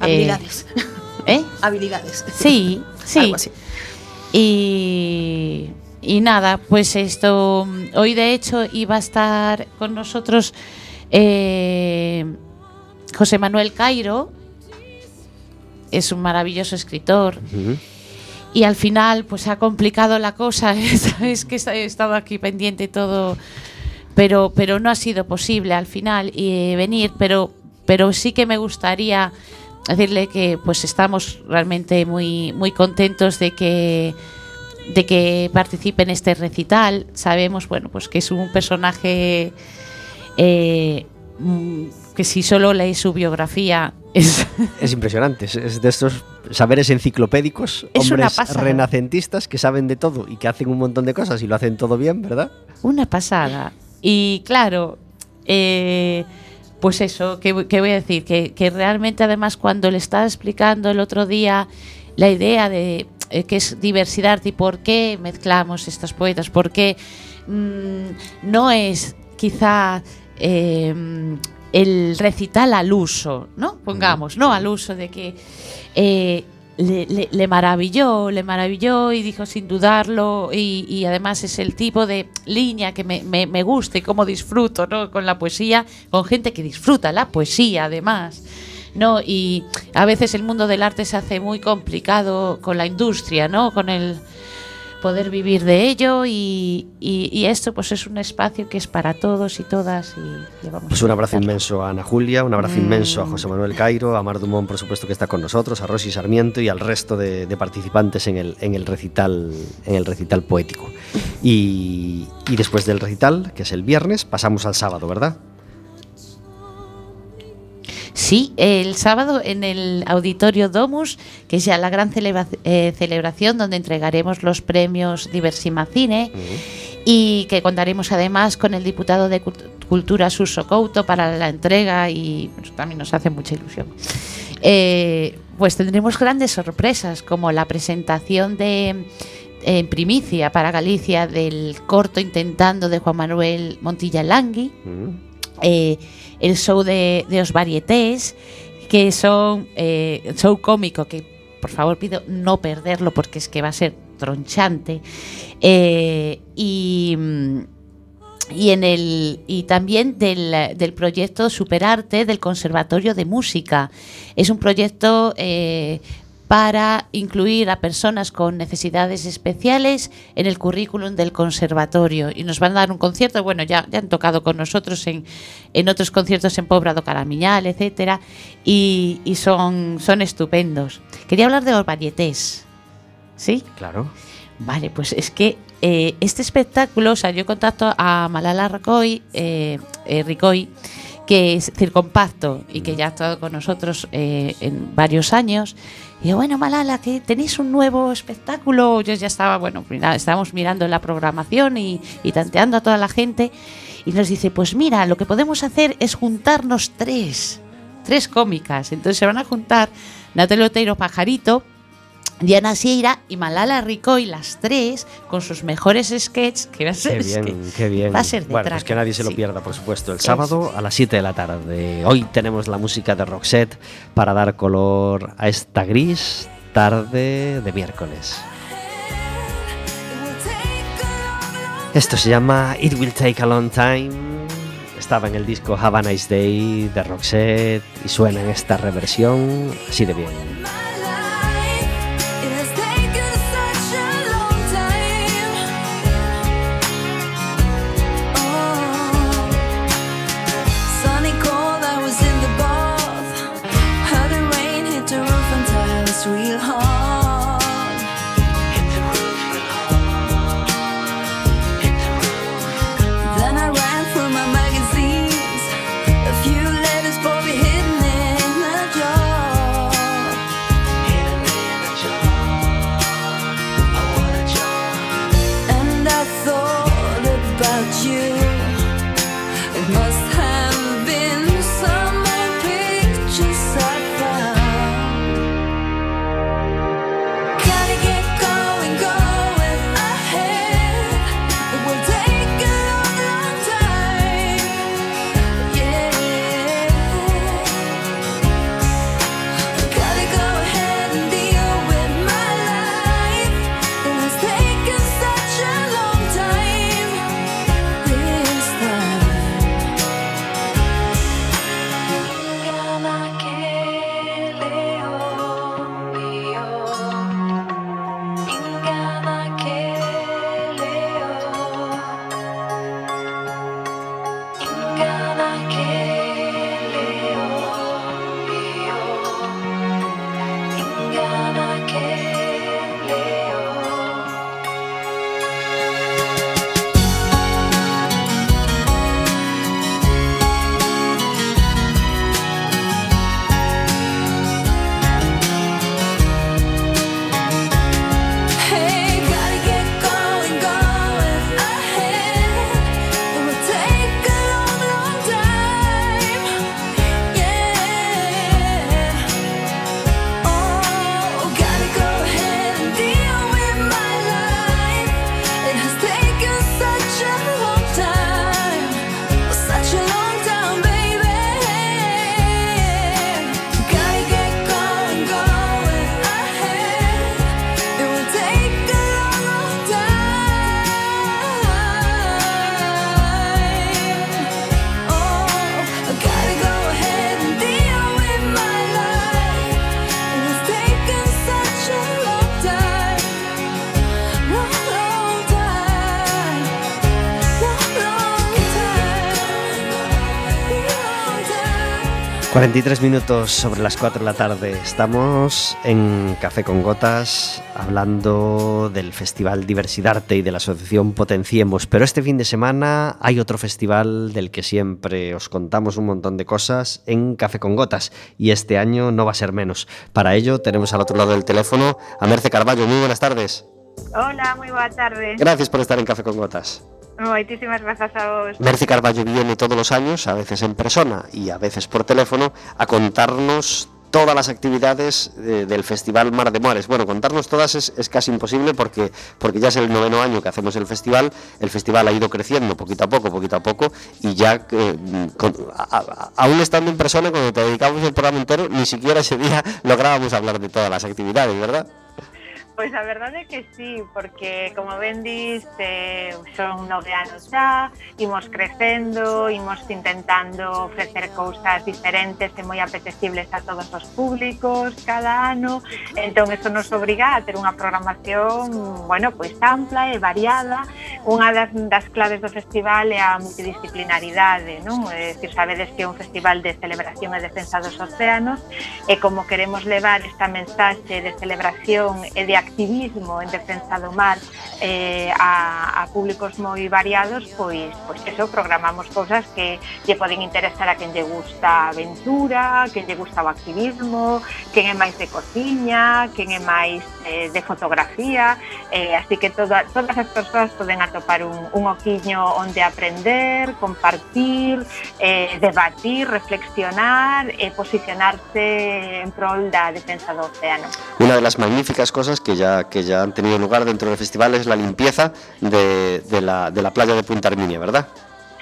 Habilidades. ¿Eh? Habilidades. Sí, sí. Algo así. Y, y nada, pues esto, hoy de hecho iba a estar con nosotros eh, José Manuel Cairo, es un maravilloso escritor. Y al final, pues ha complicado la cosa. [LAUGHS] Es que he estado aquí pendiente todo, pero, pero no ha sido posible al final eh, venir. Pero, pero sí que me gustaría decirle que pues estamos realmente muy, muy contentos de que de que participe en este recital. Sabemos, bueno, pues que es un personaje eh, mm, que si solo lees su biografía [LAUGHS] Es, Es impresionante, es, de estos saberes enciclopédicos, Es hombres renacentistas que saben de todo y que hacen un montón de cosas y lo hacen todo bien, ¿verdad? Una pasada. Y claro, eh, pues eso, ¿qué, voy- qué voy a decir? Que, que realmente además cuando le estaba explicando el otro día la idea de eh, que es diversidad y por qué mezclamos estas poetas, por qué mm, no es quizá eh, el recital al uso, ¿no? Pongamos, ¿no? Al uso de que eh, le, le- le maravilló, le maravilló y dijo sin dudarlo y, y además es el tipo de línea que me, me, me gusta y cómo disfruto ¿no? con la poesía, con gente que disfruta la poesía además. ¿no? Y a veces el mundo del arte se hace muy complicado con la industria, ¿no? Con el poder vivir de ello y, y- y esto pues es un espacio que es para todos y todas y, y vamos Pues un abrazo inmenso a Ana Julia, un abrazo Mm. inmenso a José Manuel Cairo, a Mar Dumont, por supuesto, que está con nosotros, a Rosy Sarmiento y al resto de, de participantes en el, en el recital en el recital poético. Y, y después del recital, que es el viernes, pasamos al sábado, ¿verdad? Sí, el sábado en el Auditorio Domus, que es ya la gran celebra- eh, celebración donde entregaremos los premios Diversima Cine y que contaremos además con el diputado de Cult- Cultura Suso Couto para la entrega y pues, también nos hace mucha ilusión. Eh, pues tendremos grandes sorpresas como la presentación de en primicia para Galicia del corto Intentando de Juan Manuel Montilla Langui. Eh, el show de, de Varietés, que son eh, show cómico, que por favor pido no perderlo porque es que va a ser tronchante. Eh, y, mm, y, en el, y también del, del proyecto Superarte del Conservatorio de Música. Es un proyecto eh, para incluir a personas con necesidades especiales en el currículum del conservatorio. Y nos van a dar un concierto, bueno, ya, ya han tocado con nosotros en, en otros conciertos en Pobrado Caramiñal, etcétera, y, y son, son estupendos. Quería hablar de los varietés. ¿Sí? Claro. Vale, pues es que eh, este espectáculo, o sea, yo contacto a Malala Ricoy, eh, eh, Ricoy, que es circompacto y que ya ha estado con nosotros en varios años. Y yo, bueno, Malala, que tenéis un nuevo espectáculo. Yo ya estaba, bueno, mira, estábamos mirando la programación y, y tanteando a toda la gente. Y nos dice, pues mira, lo que podemos hacer es juntarnos tres, tres cómicas. Entonces se van a juntar Natalia Oteiro Pajarito, Diana Sieira y Malala Ricoy, las tres, con sus mejores sketches, que va a ser, Qué bien, que qué bien. va a ser de bueno, pues que nadie se lo sí. pierda, por supuesto. El sábado a las 7 de la tarde. Hoy tenemos la música de Roxette para dar color a esta gris tarde de miércoles. Esto se llama It Will Take a Long Time. Estaba en el disco Have a Nice Day de Roxette y suena en esta reversión así de bien. 43 minutos sobre las 4 de la tarde. Estamos en Café con Gotas hablando del Festival Diversidarte y de la Asociación Potenciemos. Pero este fin de semana hay otro festival del que siempre os contamos un montón de cosas en Café con Gotas. Y este año no va a ser menos. Para ello tenemos al otro lado del teléfono a Merce Carballo. Muy buenas tardes. Hola, moi boa tarde. Gracias por estar en Café con Gotas. Moitísimas grazas a vos. Merce Carballo viene todos los años, a veces en persona y a veces por teléfono, a contarnos todas las actividades eh, del Festival Mar de Mores. Bueno, contarnos todas es, casi imposible porque, porque ya es el noveno año que hacemos el festival. El festival ha ido creciendo poquito a poco, poquito a poco, y ya, eh, aún estando en persona, cuando te dedicamos el programa entero, ni siquiera ese día [LAUGHS] lográbamos hablar de todas las actividades, ¿verdad? Pois a verdade é que sí, porque como ben dis, eh, son nove anos xa, imos crecendo, imos intentando ofrecer cousas diferentes e moi apetecibles a todos os públicos cada ano, entón eso nos obriga a ter unha programación, bueno, pois ampla e variada. Unha das, das claves do festival é a multidisciplinaridade, non? É dicir, sabedes que é un festival de celebración e defensa dos océanos e como queremos levar esta mensaxe de celebración e de activismo en defensa do mar eh, a, a públicos moi variados, pois, pois eso, programamos cousas que lle poden interesar a quen lle gusta a aventura, quen lle gusta o activismo, quen é máis de cociña, quen é máis eh, de fotografía, eh, así que toda, todas as persoas poden atopar un, un oquiño onde aprender, compartir, eh, debatir, reflexionar e posicionarse en prol da defensa do océano. Una de las magníficas cosas que ya, que ya han tenido lugar dentro del festival es la limpieza de, de la, de la playa de Punta Arminia, ¿verdad?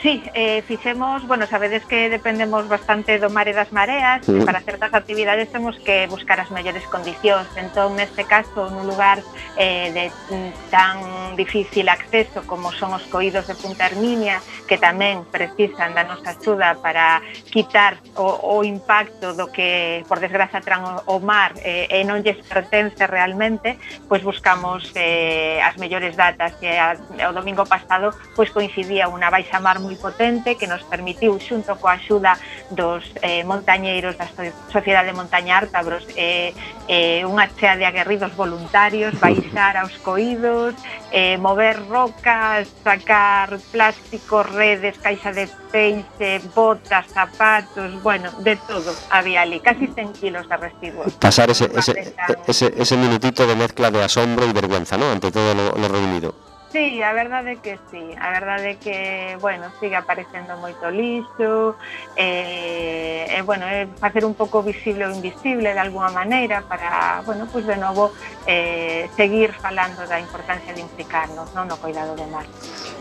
Sí, eh, fixemos, bueno, sabedes que dependemos bastante do mare das mareas sí. e mm. para certas actividades temos que buscar as mellores condicións. Entón, neste caso, nun lugar eh, de mm, tan difícil acceso como son os coídos de Punta Herminia, que tamén precisan da nosa axuda para quitar o, o impacto do que, por desgraza, tran o, mar eh, e non lles pertence realmente, pois buscamos eh, as mellores datas. E a, o domingo pasado pois coincidía unha baixa mar moi moi potente que nos permitiu xunto coa axuda dos eh, montañeiros da Sociedade de Montaña Artabros eh, eh, unha chea de aguerridos voluntarios baixar aos coídos eh, mover rocas sacar plástico, redes, caixa de peixe, botas, zapatos bueno, de todo había ali casi 100 kilos de residuos. Pasar ese, ese, ese, ese minutito de mezcla de asombro e vergüenza, ¿no? ante todo lo, lo reunido. Sí, a verdade que sí, a verdade que, bueno, sigue aparecendo moito lixo, eh, e, eh, eh, bueno, é eh, facer un pouco visible o invisible de alguma maneira para, bueno, pues de novo eh, seguir falando da importancia de implicarnos non no cuidado do mar.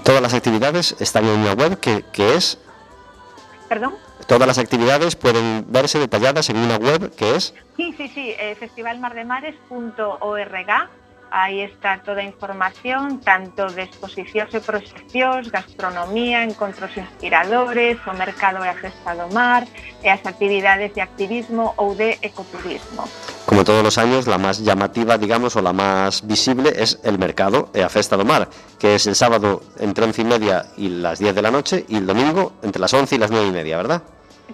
Todas as actividades están en unha web que, que es... Perdón? Todas las actividades pueden verse detalladas en una web que es... Sí, sí, sí, eh, festivalmardemares.org Aí está toda información, tanto de exposicións e proxeccións, gastronomía, encontros inspiradores, o mercado e a do mar, e actividades de activismo ou de ecoturismo. Como todos los años, la más llamativa, digamos, o la más visible es el mercado e a Festa do Mar, que es el sábado entre 11 y media y las 10 de la noche y el domingo entre las 11 y las 9 y media, ¿verdad?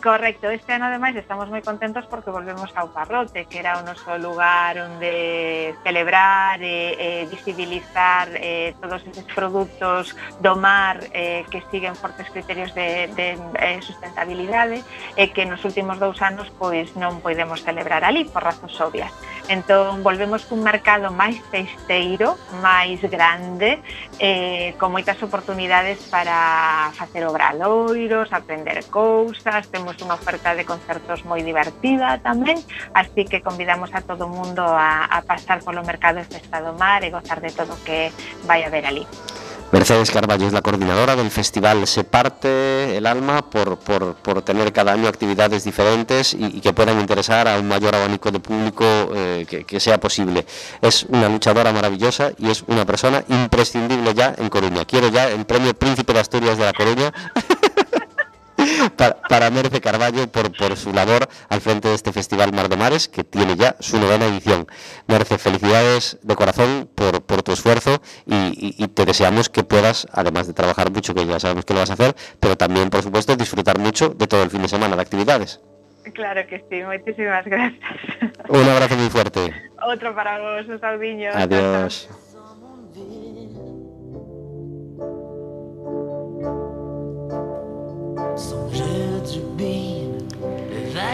Correcto, este ano ademais estamos moi contentos porque volvemos ao Parrote, que era o noso lugar onde celebrar e e visibilizar eh, todos esos produtos do mar eh, que siguen fortes criterios de, de eh, sustentabilidade e que nos últimos dous anos pois non podemos celebrar ali por razóns obvias. Entón, volvemos cun mercado máis testeiro, máis grande, eh, con moitas oportunidades para facer obradoiros, aprender cousas, temos unha oferta de concertos moi divertida tamén, así que convidamos a todo mundo a, a pasar polo mercado de Festa do Mar e gozar de todo que vai haber ali. Mercedes Carballo es la coordinadora del festival. Se parte el alma por, por, por tener cada año actividades diferentes y, y que puedan interesar a un mayor abanico de público eh, que, que sea posible. Es una luchadora maravillosa y es una persona imprescindible ya en Coruña. Quiero ya el premio Príncipe de Asturias de la Coruña. [LAUGHS] para, para Merce Carballo por, por su labor al frente de este Festival Mar de Mares, que tiene ya su novena edición. Merce, felicidades de corazón por, por tu esfuerzo y, y- y te deseamos que puedas, además de trabajar mucho, que ya sabemos que lo vas a hacer, pero también, por supuesto, disfrutar mucho de todo el fin de semana de actividades. Claro que sí, muchísimas gracias. Un abrazo muy fuerte. Otro para vos, un saudiño. Adiós.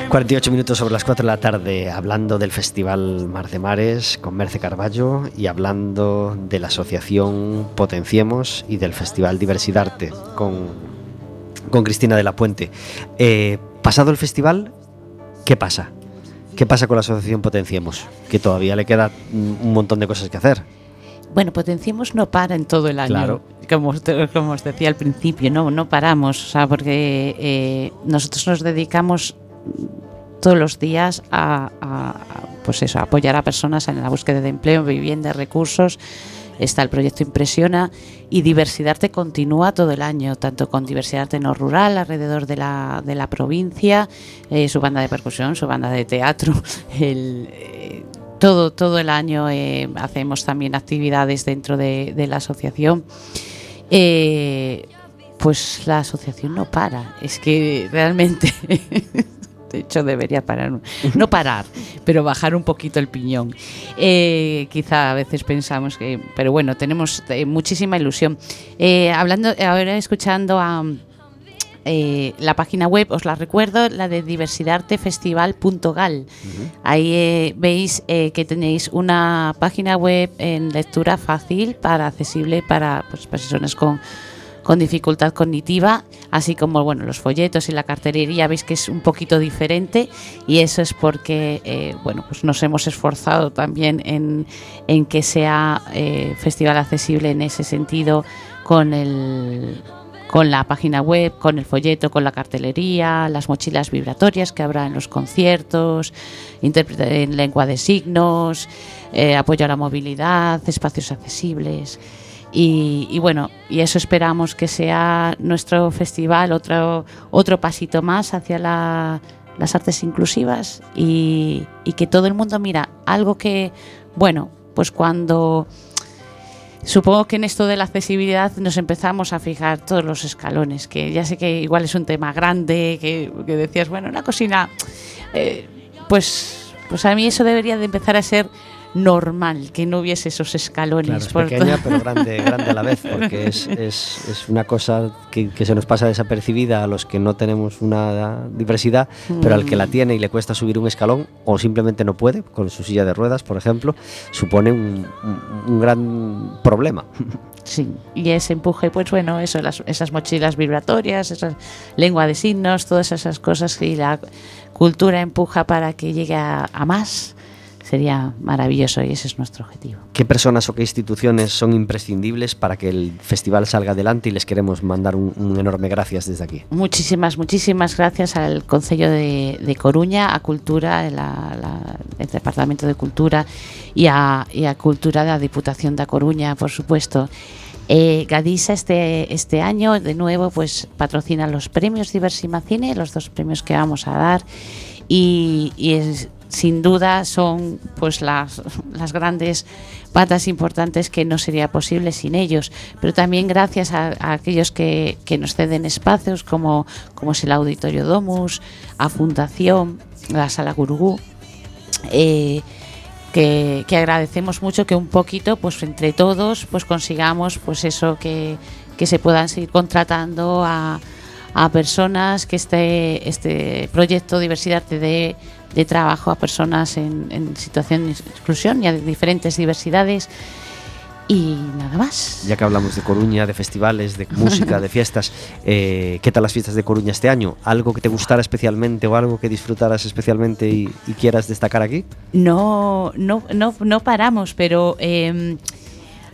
48 minutos sobre las 4 de la tarde, hablando del Festival Mar de Mares con Merce Carballo y hablando de la asociación Potenciemos y del Festival Diversidarte con, con Cristina de la Puente. Eh, pasado el festival, ¿qué pasa? ¿Qué pasa con la asociación Potenciemos? Que todavía le queda un montón de cosas que hacer. Bueno, Potenciemos no para en todo el año. Claro. Como, os- como os decía al principio, no, no paramos, o sea, porque eh, nosotros nos dedicamos todos los días a, a- pues eso, a apoyar a personas en la búsqueda de empleo, vivienda, recursos. Está el proyecto Impresiona y Diversidad continúa todo el año, tanto con Diversidad no rural alrededor de la, de la provincia, eh, su banda de percusión, su banda de teatro, [LAUGHS] el, eh, todo, todo el año eh, hacemos también actividades dentro de, la asociación. Eh, pues la asociación no para, es que realmente, [LAUGHS] de hecho debería parar, no parar, pero bajar un poquito el piñón. Eh, quizá a veces pensamos que, pero bueno, tenemos muchísima ilusión. Hablando, ahora escuchando a eh, la página web, os la recuerdo, la de diversidadtefestival.gal. Ahí eh, veis eh, que tenéis una página web en lectura fácil, para accesible para pues, personas con, con dificultad cognitiva, así como bueno los folletos y la cartelería veis que es un poquito diferente y eso es porque eh, bueno pues nos hemos esforzado también en, en que sea eh, festival accesible en ese sentido con el con la página web, con el folleto, con la cartelería, las mochilas vibratorias que habrá en los conciertos, intérprete en lengua de signos, eh, apoyo a la movilidad, espacios accesibles. Y, bueno, y eso esperamos que sea nuestro festival, otro, otro pasito más hacia la- las artes inclusivas y que todo el mundo mira algo que, bueno, pues cuando Supongo que en esto de la accesibilidad nos empezamos a fijar todos los escalones, que ya sé que igual es un tema grande, que, decías, bueno, una cocina, eh, pues, pues a mí eso debería de empezar a ser normal, que no hubiese esos escalones. Claro, es por pequeña pero grande, [LAUGHS] grande a la vez, porque es, es- es una cosa que, que se nos pasa desapercibida a los que no tenemos una diversidad, pero al que la tiene y le cuesta subir un escalón o simplemente no puede, con su silla de ruedas, por ejemplo, supone un, un- un gran problema. Sí, y ese empuje, pues bueno, eso, las- esas mochilas vibratorias, esa lengua de signos, todas esas cosas que la cultura empuja para que llegue a, a más, sería maravilloso y ese es nuestro objetivo. ¿Qué personas o qué instituciones son imprescindibles para que el festival salga adelante y les queremos mandar un, un enorme gracias desde aquí? Muchísimas, muchísimas gracias al Concello de, de Coruña, a Cultura, la- la- el Departamento de Cultura y a, y a Cultura de la Diputación de Coruña, por supuesto. Eh, Gadisa este, este año, de nuevo, pues patrocina los premios Diversima Cine, los dos premios que vamos a dar. Y, y es- sin duda son pues las, las grandes patas importantes que no sería posible sin ellos. Pero también gracias a, aquellos que, que nos ceden espacios, como, como es el Auditorio Domus, a Fundación, la Sala Gurugú. eh, que, que agradecemos mucho que un poquito, pues entre todos, pues consigamos pues eso que, que se puedan seguir contratando a, a personas, que este, este proyecto diversidad te dé de trabajo a personas en, en situación de exclusión y a diferentes diversidades y nada más. Ya que hablamos de Coruña, de festivales, de [LAUGHS] música, de fiestas, eh, ¿qué tal las fiestas de Coruña este año? ¿Algo que te gustara especialmente o algo que disfrutaras especialmente y, y quieras destacar aquí? No, no, no, no paramos, pero eh,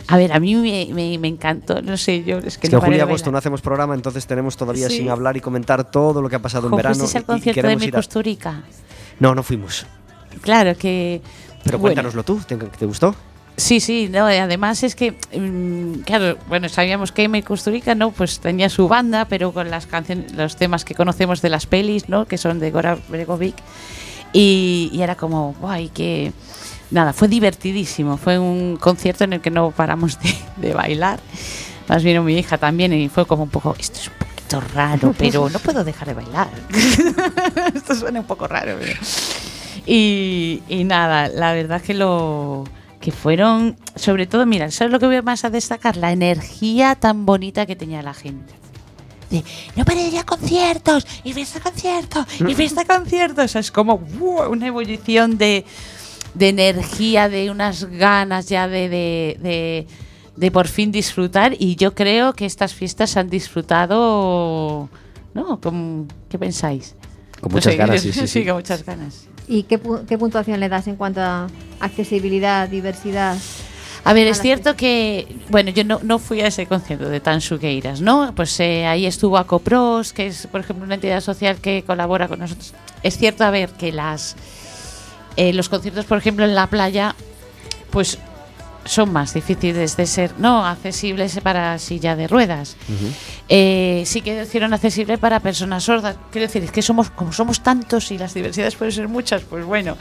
a ver, a mí me, me- me encantó, no sé, yo es que, Es que no en julio y agosto no hacemos programa, entonces tenemos todavía Sí. sin hablar y comentar todo lo que ha pasado en Jo, verano. ¿fuisteis al y- y concierto de mi ir a-? No, no fuimos. Claro que... Pero bueno, cuéntanoslo tú, ¿te, te gustó? Sí, sí, no, además es que, mm, claro, bueno, sabíamos que Amy Kusturica, ¿no? Pues tenía su banda, pero con las canciones, los temas que conocemos de las pelis, ¿no? Que son de Gora Bregovic. Y, y era como, guay, que... Nada, fue divertidísimo. Fue un concierto en el que no paramos de, de bailar. Más vino mi hija también y fue como un poco, esto es un raro, pero no puedo dejar de bailar. [LAUGHS] Esto suena un poco raro. Y, y nada, la verdad que lo que fueron, sobre todo, mira, ¿sabes lo que voy más a destacar? La energía tan bonita que tenía la gente. De, no paré ya conciertos, y fiesta conciertos, y fiesta conciertos. O es como ¡buah! una ebullición de, de energía, de unas ganas ya de, de- por fin disfrutar. Y yo creo que estas fiestas se han disfrutado, ¿no? ¿Cómo- ¿Qué pensáis? Con No muchas sé, ganas, [LAUGHS] sí, sí, sí. con muchas ganas. ¿Y qué, pu- qué puntuación le das en cuanto a accesibilidad, diversidad? A ver, a es cierto que, bueno, yo no, no fui a ese concierto de Tan Sugueiras, ¿no? Pues eh, ahí estuvo Acopros, que es, por ejemplo, una entidad social que colabora con nosotros. Es cierto, a ver, que las eh, los conciertos, por ejemplo, en la playa, pues son más difíciles de ser, no accesibles para silla de ruedas. Eh, sí que hicieron accesible para personas sordas. Quiero decir, es que somos, como somos tantos y las diversidades pueden ser muchas, pues bueno.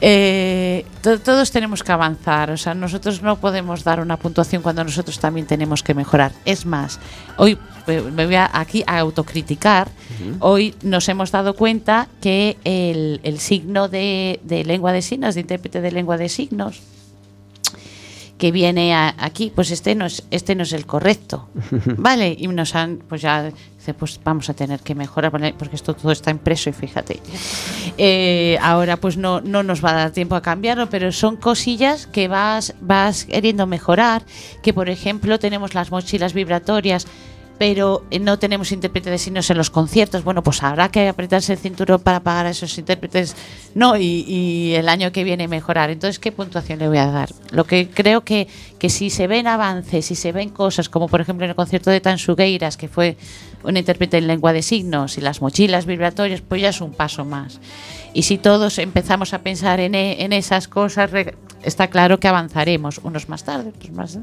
eh, to- todos tenemos que avanzar, o sea, nosotros no podemos dar una puntuación cuando nosotros también tenemos que mejorar. Es más, hoy eh, me voy a, aquí a autocriticar. Hoy nos hemos dado cuenta que el, el signo de, de lengua de signos, de intérprete de lengua de signos, que viene a- aquí, pues este no es, este no es el correcto. [LAUGHS] Vale, y nos han, pues ya, pues vamos a tener que mejorar, porque porque esto todo está impreso y fíjate. Eh, ahora pues no, no nos va a dar tiempo a cambiarlo, pero son cosillas que vas, vas queriendo mejorar, que por ejemplo tenemos las mochilas vibratorias, pero eh, no tenemos intérprete de signos en los conciertos. Bueno, pues habrá que apretarse el cinturón para pagar a esos intérpretes, no, y, y el año que viene mejorar. Entonces, ¿qué puntuación le voy a dar? Lo que creo que, que si se ven avances, si se ven cosas, como por ejemplo en el concierto de Tansugueiras, que fue un intérprete en lengua de signos, y las mochilas vibratorias, pues ya es un paso más. Y si todos empezamos a pensar en, e- en esas cosas, está claro que avanzaremos, unos más tarde, otros más.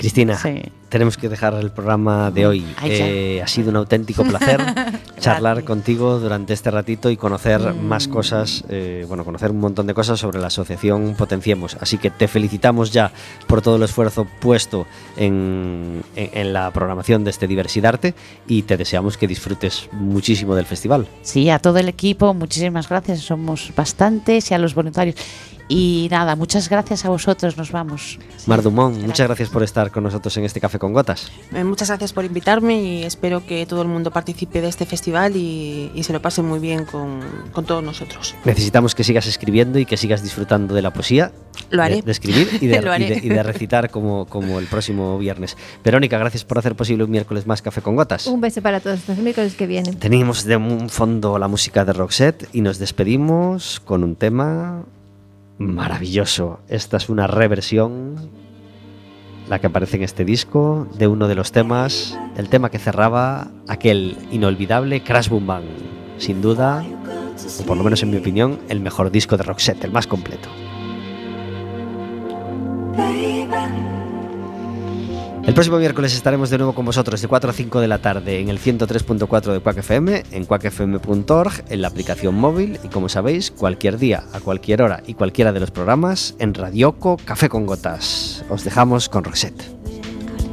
Cristina, Sí. tenemos que dejar el programa de hoy. Ay. Eh, ha sido un auténtico placer [LAUGHS] charlar contigo durante este ratito y conocer Mm. más cosas, eh, bueno, conocer un montón de cosas sobre la asociación Potenciemos. Así que te felicitamos ya por todo el esfuerzo puesto en, en- en la programación de este Diversidarte y te deseamos que disfrutes muchísimo del festival. Sí, a todo el equipo, muchísimas gracias, somos bastantes y a los voluntarios. Y nada, muchas gracias a vosotros, nos vamos. Mar Dumont, muchas gracias por estar con nosotros en este Café con Gotas. Eh, Muchas gracias por invitarme y espero que todo el mundo participe de este festival y, y se lo pase muy bien con, con todos nosotros. Necesitamos que sigas escribiendo y que sigas disfrutando de la poesía. Lo haré. De, de escribir y de, [LAUGHS] Lo haré. y de- y de recitar como, como el próximo viernes. Verónica, gracias por hacer posible un miércoles más Café con Gotas. Un beso para todos los miércoles que vienen. Teníamos de un fondo la música de Roxette y nos despedimos con un tema maravilloso. Esta es una reversión, la que aparece en este disco, de uno de los temas, el tema que cerraba aquel inolvidable Crash Boom Bang. Sin duda, o por lo menos en mi opinión, el mejor disco de Roxette, el más completo. El próximo miércoles estaremos de nuevo con vosotros de 4 a 5 de la tarde en el 103.4 de Quack FM, en quackfm.org, en la aplicación móvil y como sabéis, cualquier día, a cualquier hora y cualquiera de los programas en Radioco Café con Gotas. Os dejamos con Roxette.